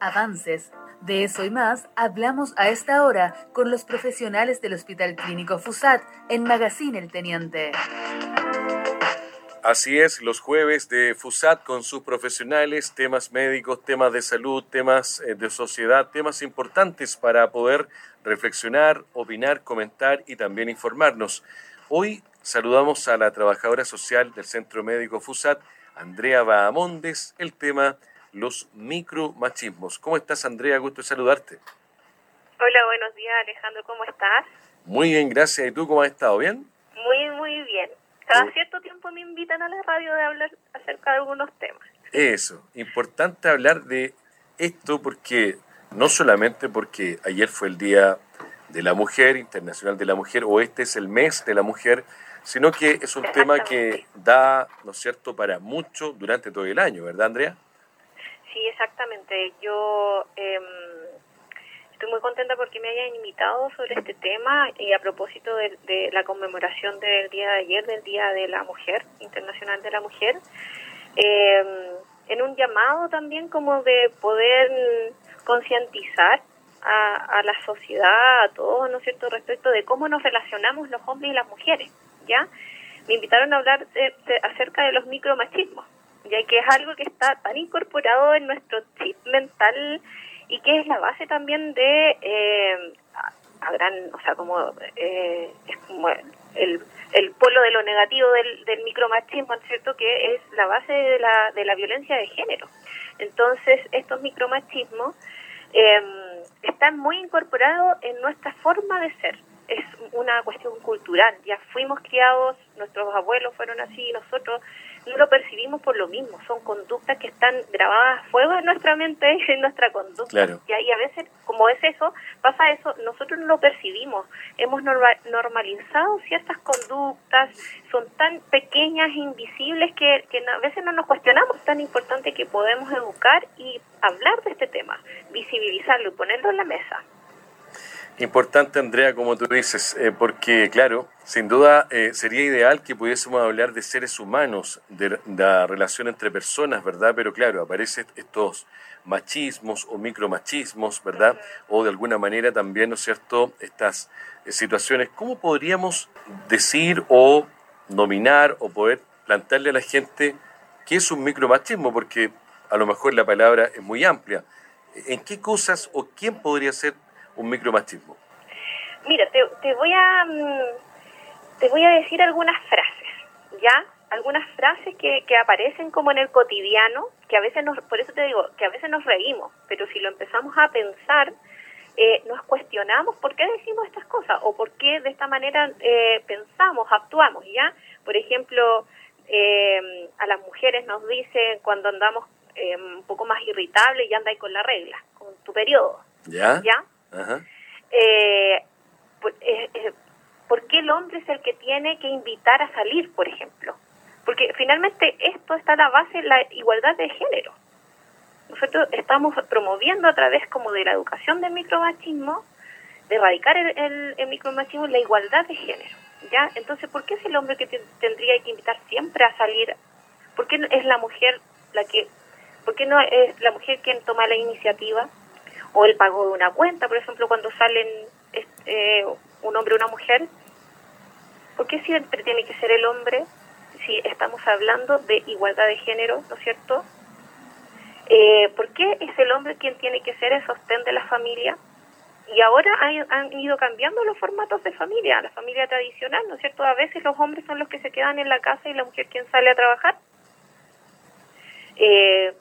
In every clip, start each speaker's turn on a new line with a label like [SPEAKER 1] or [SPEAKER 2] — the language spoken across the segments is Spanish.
[SPEAKER 1] avances. De eso y más hablamos a esta hora con los profesionales del Hospital Clínico FUSAT en Magazine El Teniente.
[SPEAKER 2] Así es, los jueves de FUSAT con sus profesionales, temas médicos, temas de salud, temas eh, de sociedad, temas importantes para poder reflexionar, opinar, comentar y también informarnos. Hoy saludamos a la trabajadora social del Centro Médico FUSAT, Andrea Bahamondes, el tema los micromachismos. ¿Cómo estás, Andrea? Gusto saludarte.
[SPEAKER 3] Hola, buenos días, Alejandro. ¿Cómo estás?
[SPEAKER 2] Muy bien, gracias. ¿Y tú cómo has estado? ¿Bien?
[SPEAKER 3] Muy, muy bien. Cada cierto tiempo me invitan a la radio de hablar acerca de algunos temas.
[SPEAKER 2] Eso, importante hablar de esto porque no solamente porque ayer fue el Día de la Mujer, Internacional de la Mujer, o este es el mes de la mujer, sino que es un tema que da, ¿no es cierto?, para mucho durante todo el año, ¿verdad, Andrea?
[SPEAKER 3] Sí, exactamente. Yo em, estoy muy contenta porque me hayan invitado sobre este tema y a propósito de, la conmemoración del día de ayer, del Día de la Mujer, Internacional de la Mujer, em, en un llamado también como de poder concientizar a, la sociedad, a todos, ¿no es cierto?, respecto de cómo nos relacionamos los hombres y las mujeres, ¿ya? Me invitaron a hablar acerca de los micromachismos ya que es algo que está tan incorporado en nuestro chip mental y que es la base también de eh, a, gran, o sea, como eh, es como el, el polo de lo negativo del, del micromachismo, ¿cierto? Que es la base de la, de la violencia de género. Entonces, estos micromachismos eh, están muy incorporados en nuestra forma de ser. Es una cuestión cultural. Ya fuimos criados, nuestros abuelos fueron así, nosotros no lo percibimos por lo mismo, son conductas que están grabadas a fuego en nuestra mente, en nuestra conducta. Y a veces, como es eso, pasa eso, nosotros no lo percibimos. Hemos normalizado ciertas conductas, son tan pequeñas e invisibles que, que a veces no nos cuestionamos. Es tan importante que podemos educar y hablar de este tema, visibilizarlo y ponerlo en la mesa.
[SPEAKER 2] Importante, Andrea, como tú dices, eh, porque, claro, sin duda eh, sería ideal que pudiésemos hablar de seres humanos, de, la relación entre personas, ¿verdad? Pero, claro, aparecen estos machismos o micromachismos, ¿verdad? O de alguna manera también, ¿no es cierto?, estas eh, situaciones. ¿Cómo podríamos decir o nominar o poder plantearle a la gente qué es un micromachismo? Porque a lo mejor la palabra es muy amplia. ¿En qué cosas o quién podría ser un micromachismo?
[SPEAKER 3] Mira, te, voy a mm, te voy a decir algunas frases, ¿ya? Algunas frases que, que aparecen como en el cotidiano, que a veces nos, por eso te digo, que a veces nos reímos, pero si lo empezamos a pensar, eh, nos cuestionamos por qué decimos estas cosas o por qué de esta manera eh, pensamos, actuamos, ¿ya? Por ejemplo, eh, a las mujeres nos dicen cuando andamos un poco más irritables y andáis con la regla, con tu periodo,
[SPEAKER 2] ¿ya?
[SPEAKER 3] ¿ya? Eh, pues, eh, eh, ¿Por qué el hombre es el que tiene que invitar a salir, por ejemplo? Porque finalmente esto está a la base de la igualdad de género. Nosotros estamos promoviendo a través como de la educación del micromachismo, de erradicar el, el, micromachismo, la igualdad de género. ¿ya? Entonces, ¿por qué es el hombre que tendría que invitar siempre a salir? ¿Por qué es la mujer la que, por qué no es la mujer quien toma la iniciativa? O el pago de una cuenta, por ejemplo, cuando salen eh, un hombre o una mujer. ¿Por qué siempre tiene que ser el hombre si estamos hablando de igualdad de género, ¿no es cierto? Eh, ¿Por qué es el hombre quien tiene que ser el sostén de la familia? Y ahora han, ido cambiando los formatos de familia, la familia tradicional, ¿no es cierto? A veces los hombres son los que se quedan en la casa y la mujer quien sale a trabajar. Eh,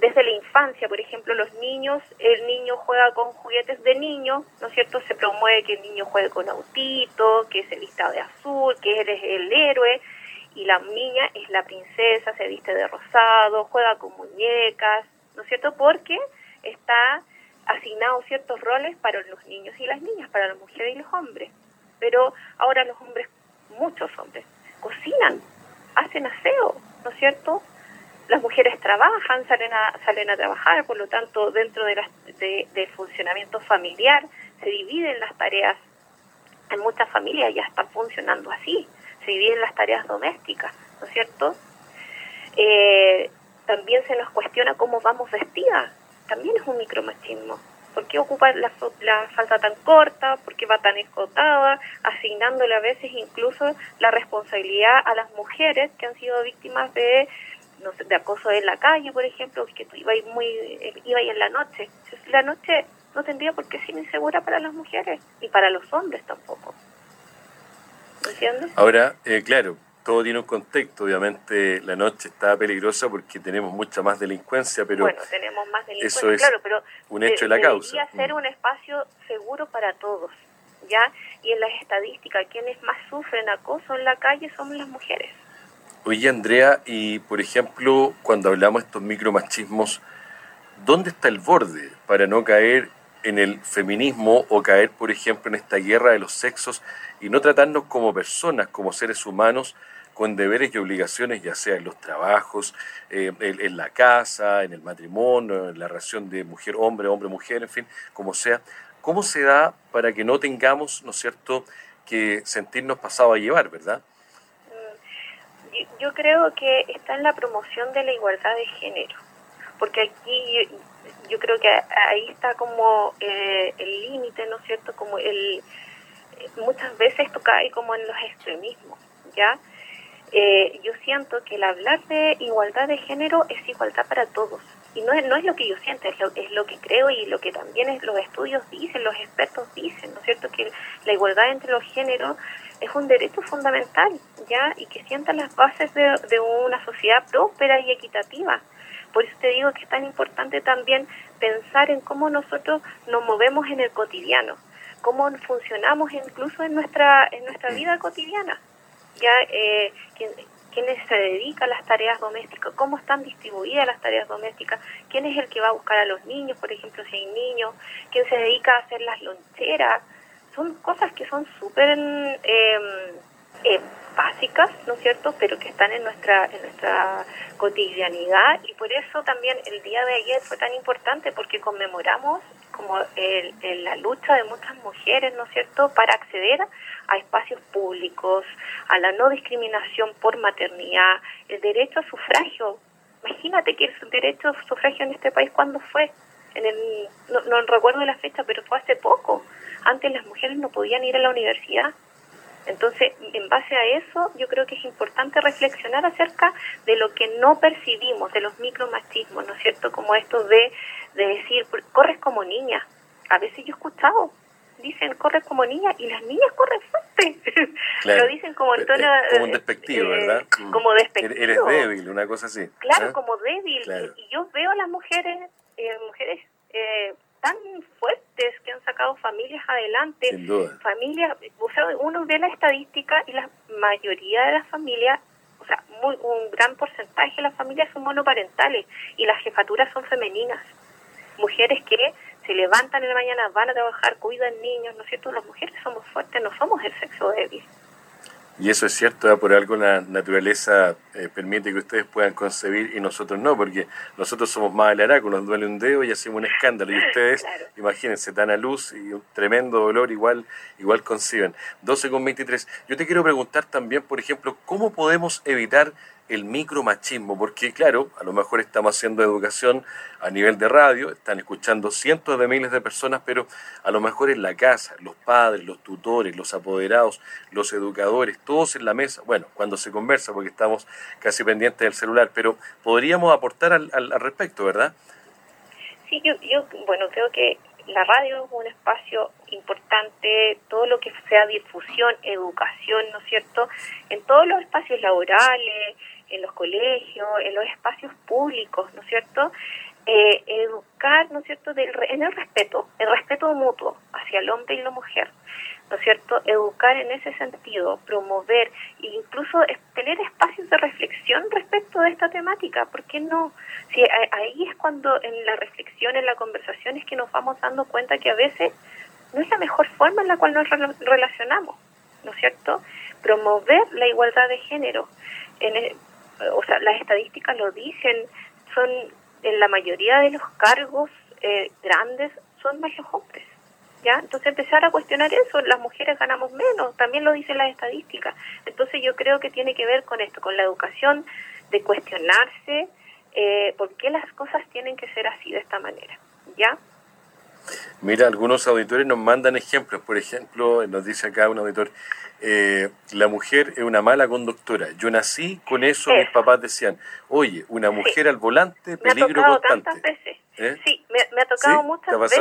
[SPEAKER 3] desde la infancia, por ejemplo, los niños, el niño juega con juguetes de niño, ¿no es cierto? Se promueve que el niño juegue con autito, que se vista de azul, que eres el héroe, y la niña es la princesa, se viste de rosado, juega con muñecas, ¿no es cierto? Porque está asignado ciertos roles para los niños y las niñas, para las mujeres y los hombres. Pero ahora los hombres, muchos hombres, cocinan, hacen aseo, ¿no es cierto? Las mujeres trabajan, salen a, salen a trabajar, por lo tanto, dentro de las, del funcionamiento familiar se dividen las tareas. En muchas familias ya están funcionando así, se dividen las tareas domésticas, ¿no es cierto? Eh, también se nos cuestiona cómo vamos vestidas, también es un micromachismo. ¿Por qué ocupa la, la falda tan corta? ¿Por qué va tan escotada? Asignándole a veces incluso la responsabilidad a las mujeres que han sido víctimas de no sé, de acoso en la calle, por ejemplo, que tú ibas muy iba en la noche. La noche no tendría por qué ser insegura para las mujeres y para los hombres tampoco. ¿Entiendes?
[SPEAKER 2] Ahora, eh, claro, todo tiene un contexto. Obviamente la noche está peligrosa porque tenemos mucha más delincuencia, pero
[SPEAKER 3] bueno, tenemos más delincuencia,
[SPEAKER 2] eso es
[SPEAKER 3] claro, pero
[SPEAKER 2] un hecho de la causa.
[SPEAKER 3] Debería ser un espacio seguro para todos, ¿ya? Y en las estadísticas, quienes más sufren acoso en la calle son las mujeres.
[SPEAKER 2] Oye, Andrea, y por ejemplo, cuando hablamos de estos micromachismos, ¿dónde está el borde para no caer en el feminismo o caer, por ejemplo, en esta guerra de los sexos y no tratarnos como personas, como seres humanos, con deberes y obligaciones, ya sea en los trabajos, eh, en, la casa, en el matrimonio, en la relación de mujer-hombre, hombre-mujer, en fin, como sea. ¿Cómo se da para que no tengamos, ¿no es cierto?, que sentirnos pasado a llevar, ¿verdad?
[SPEAKER 3] Yo, creo que está en la promoción de la igualdad de género, porque aquí yo, yo creo que ahí está como eh, el límite, ¿no es cierto?, como el... Muchas veces esto cae como en los extremismos, ¿ya?, eh, yo siento que el hablar de igualdad de género es igualdad para todos. Y no es, no es lo que yo siento, es lo, es lo que creo y lo que también es, los estudios dicen, los expertos dicen, ¿no es cierto? Que la igualdad entre los géneros es un derecho fundamental, ¿ya? Y que sientan las bases de, de una sociedad próspera y equitativa. Por eso te digo que es tan importante también pensar en cómo nosotros nos movemos en el cotidiano, cómo funcionamos incluso en nuestra, en nuestra vida cotidiana ya eh, quién, quiénes se dedica a las tareas domésticas, cómo están distribuidas las tareas domésticas, quién es el que va a buscar a los niños, por ejemplo, si hay niños, quién se dedica a hacer las loncheras, son cosas que son súper eh, eh, básicas, ¿no es cierto?, pero que están en nuestra, en nuestra cotidianidad y por eso también el día de ayer fue tan importante porque conmemoramos como el, la lucha de muchas mujeres, ¿no es cierto?, para acceder a espacios públicos, a la no discriminación por maternidad, el derecho a sufragio. Imagínate que el derecho a sufragio en este país, ¿cuándo fue? En el, no, no recuerdo la fecha, pero fue hace poco. Antes las mujeres no podían ir a la universidad. Entonces, en base a eso, yo creo que es importante reflexionar acerca de lo que no percibimos, de los micromachismos, ¿no es cierto? Como esto de, de decir, corres como niña. A veces yo he escuchado, dicen corres como niña y las niñas corren fuerte.
[SPEAKER 2] Claro.
[SPEAKER 3] Lo dicen como en tono...
[SPEAKER 2] como un despectivo,
[SPEAKER 3] eh,
[SPEAKER 2] ¿verdad?
[SPEAKER 3] Como despectivo.
[SPEAKER 2] Eres débil, una cosa así.
[SPEAKER 3] Claro,
[SPEAKER 2] ¿eh?
[SPEAKER 3] como débil.
[SPEAKER 2] Claro.
[SPEAKER 3] Y, yo veo a las mujeres, eh, mujeres eh, tan sacado familias adelante.
[SPEAKER 2] Sin duda.
[SPEAKER 3] Familias, o sea, uno ve la estadística y la mayoría de las familias, o sea, muy, un gran porcentaje de las familias son monoparentales y las jefaturas son femeninas. Mujeres que se levantan en la mañana, van a trabajar, cuidan niños, ¿no es cierto? Las mujeres somos fuertes, no somos el sexo débil.
[SPEAKER 2] Y eso es cierto, ¿eh? por algo la naturaleza eh, permite que ustedes puedan concebir y nosotros no, porque nosotros somos más alaraco, nos duele un dedo y hacemos un escándalo. Y ustedes,
[SPEAKER 3] Claro.
[SPEAKER 2] imagínense, dan a luz y un tremendo dolor igual, igual conciben. 12 con 23. Yo te quiero preguntar también, por ejemplo, ¿cómo podemos evitar el micromachismo? Porque claro, a lo mejor estamos haciendo educación a nivel de radio, están escuchando cientos de miles de personas, pero a lo mejor en la casa, los padres, los tutores, los apoderados, los educadores, todos en la mesa, bueno, cuando se conversa, porque estamos casi pendientes del celular, pero podríamos aportar al, al, al respecto, ¿verdad?
[SPEAKER 3] Sí, yo, yo, bueno, creo que la radio es un espacio importante, todo lo que sea difusión, educación, ¿no es cierto? En todos los espacios laborales, en los colegios, en los espacios públicos, ¿no es cierto? Eh, educar, ¿no es cierto?, del, en el respeto, el respeto mutuo hacia el hombre y la mujer, ¿no es cierto?, educar en ese sentido, promover e incluso tener espacios de reflexión respecto de esta temática, ¿por qué no? Si ahí es cuando en la reflexión, en la conversación es que nos vamos dando cuenta que a veces no es la mejor forma en la cual nos relacionamos, ¿no es cierto? Promover la igualdad de género, en el, o sea, las estadísticas lo dicen, son en la mayoría de los cargos eh, grandes son más los hombres. ¿Ya? Entonces empezar a cuestionar eso, las mujeres ganamos menos, también lo dicen las estadísticas. Entonces yo creo que tiene que ver con esto, con la educación de cuestionarse eh, por qué las cosas tienen que ser así de esta manera, ¿ya?
[SPEAKER 2] Mira, algunos auditores nos mandan ejemplos. Por ejemplo, nos dice acá un auditor, eh, la mujer es una mala conductora. Yo nací con eso, mis papás decían, oye, una mujer al volante, peligro
[SPEAKER 3] me ha
[SPEAKER 2] constante.
[SPEAKER 3] Tantas veces. ¿Eh? Sí, me, ha tocado muchas veces.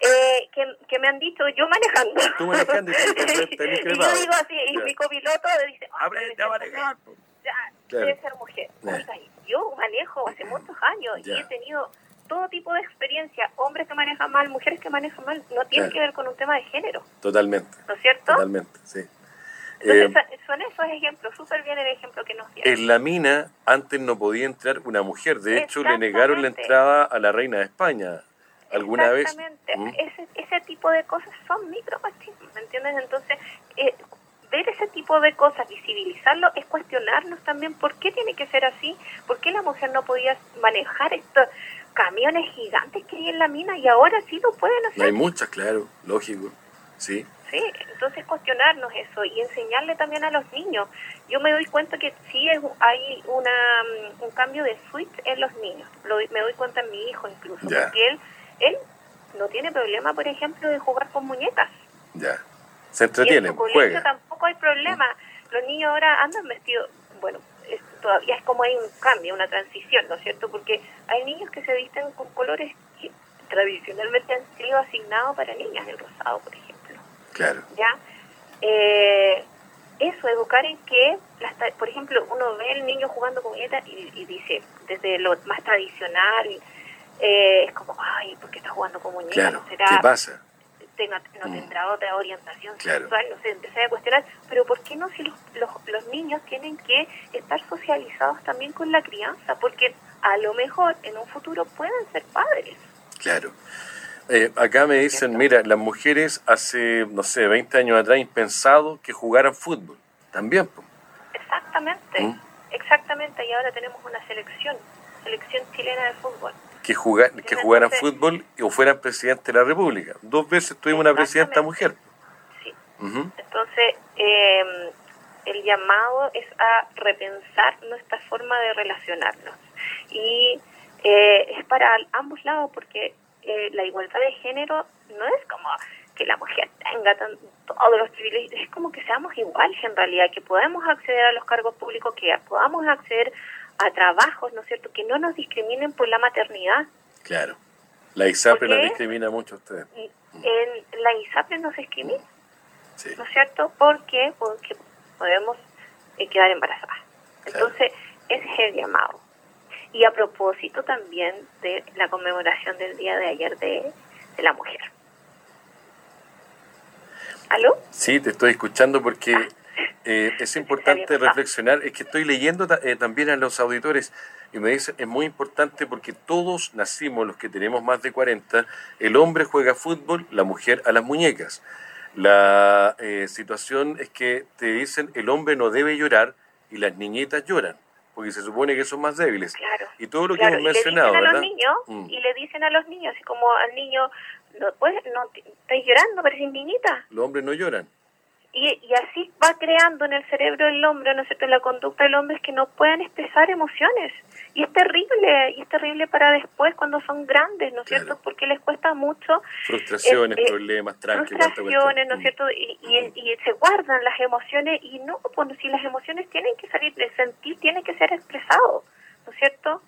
[SPEAKER 3] Eh, que, que, me han dicho yo manejando.
[SPEAKER 2] Tú manejando y,
[SPEAKER 3] y yo digo así, y mi copiloto dice,
[SPEAKER 2] oh, aprende a manejar.
[SPEAKER 3] Ya, debe ser mujer. Yo manejo hace muchos años y he tenido todo tipo de experiencia, hombres que manejan mal, mujeres que manejan mal, no tiene que ver con un tema de género.
[SPEAKER 2] Totalmente.
[SPEAKER 3] ¿No es cierto?
[SPEAKER 2] Totalmente, sí.
[SPEAKER 3] Entonces, eh, son esos ejemplos, súper bien el ejemplo que nos dieron.
[SPEAKER 2] En la mina antes no podía entrar una mujer, de hecho le negaron la entrada a la reina de España alguna vez.
[SPEAKER 3] Exactamente, ¿Mm? ese, ese tipo de cosas son micromachismos, ¿me entiendes? Entonces, eh, ver ese tipo de cosas, visibilizarlo, es cuestionarnos también por qué tiene que ser así, por qué la mujer no podía manejar esto camiones gigantes que hay en la mina y ahora sí lo pueden hacer.
[SPEAKER 2] hay muchas, claro, lógico, sí.
[SPEAKER 3] Sí, entonces cuestionarnos eso y enseñarle también a los niños. Yo me doy cuenta que sí hay una, mm, un cambio de switch en los niños. Lo, me doy cuenta en mi hijo incluso, porque él, él no tiene problema, por ejemplo, de jugar con muñecas.
[SPEAKER 2] Ya, se entretiene,
[SPEAKER 3] y en tampoco hay problema. Los niños ahora andan vestidos, bueno, todavía es como hay un cambio, una transición, ¿no es cierto? Porque hay niños que se visten con colores que tradicionalmente han sido asignados para niñas, el rosado, por ejemplo.
[SPEAKER 2] Claro.
[SPEAKER 3] ¿Ya? Eh, eso, educar en que, por ejemplo, uno ve al niño jugando con muñecas y, dice, desde lo más tradicional, eh, es como, ay, ¿por qué está jugando con muñecas?
[SPEAKER 2] ¿qué pasa?
[SPEAKER 3] No mm. tendrá otra orientación sexual, no sé, empecé a cuestionar, pero ¿por qué no si los, los, niños tienen que estar socializados también con la crianza? Porque a lo mejor en un futuro pueden ser padres.
[SPEAKER 2] Claro. Eh, acá me dicen, mira, las mujeres hace, no sé, 20 años atrás impensado que jugaran fútbol. También.
[SPEAKER 3] Exactamente, ¿Mm? exactamente. Y ahora tenemos una selección, selección chilena de fútbol
[SPEAKER 2] que, que jugaran fútbol o fueran presidente de la República. Dos veces tuvimos una presidenta mujer.
[SPEAKER 3] Sí. Entonces, em, el llamado es a repensar nuestra forma de relacionarnos. Y eh, es para ambos lados porque eh, la igualdad de género no es como que la mujer tenga todos los privilegios, es como que seamos iguales en realidad, que podamos acceder a los cargos públicos, que podamos acceder a trabajos, ¿no es cierto?, que no nos discriminen por la maternidad.
[SPEAKER 2] Claro. La ISAPRE nos discrimina mucho a ustedes.
[SPEAKER 3] En la ISAPRE nos discrimina, ¿no es cierto? Porque, porque podemos eh, quedar embarazadas. Entonces, ese es el llamado. Y a propósito también de la conmemoración del día de ayer de, de la mujer. ¿Aló?
[SPEAKER 2] Sí, te estoy escuchando porque... Ah. Eh, es importante reflexionar, es que estoy leyendo eh, también a los auditores y me dicen, es muy importante porque todos nacimos, los que tenemos más de 40, el hombre juega fútbol, la mujer a las muñecas. La eh, situación es que te dicen, el hombre no debe llorar y las niñitas lloran porque se supone que son más débiles. y todo lo que hemos mencionado,
[SPEAKER 3] ¿verdad? Mm. Y le dicen a los niños, así como al niño, no, pues, no estás llorando, pareces niñita.
[SPEAKER 2] Los hombres no lloran.
[SPEAKER 3] Y, y así va creando en el cerebro del hombre, ¿no es cierto?, la conducta del hombre es que no puedan expresar emociones. Y es terrible, y es terrible para después cuando son grandes, ¿no es cierto?, porque les cuesta mucho.
[SPEAKER 2] Frustraciones, este, problemas,
[SPEAKER 3] Frustraciones, ¿no es cierto?, y, y, se guardan las emociones y no, cuando si las emociones tienen que salir, de sentir tiene que ser expresado, ¿no es cierto?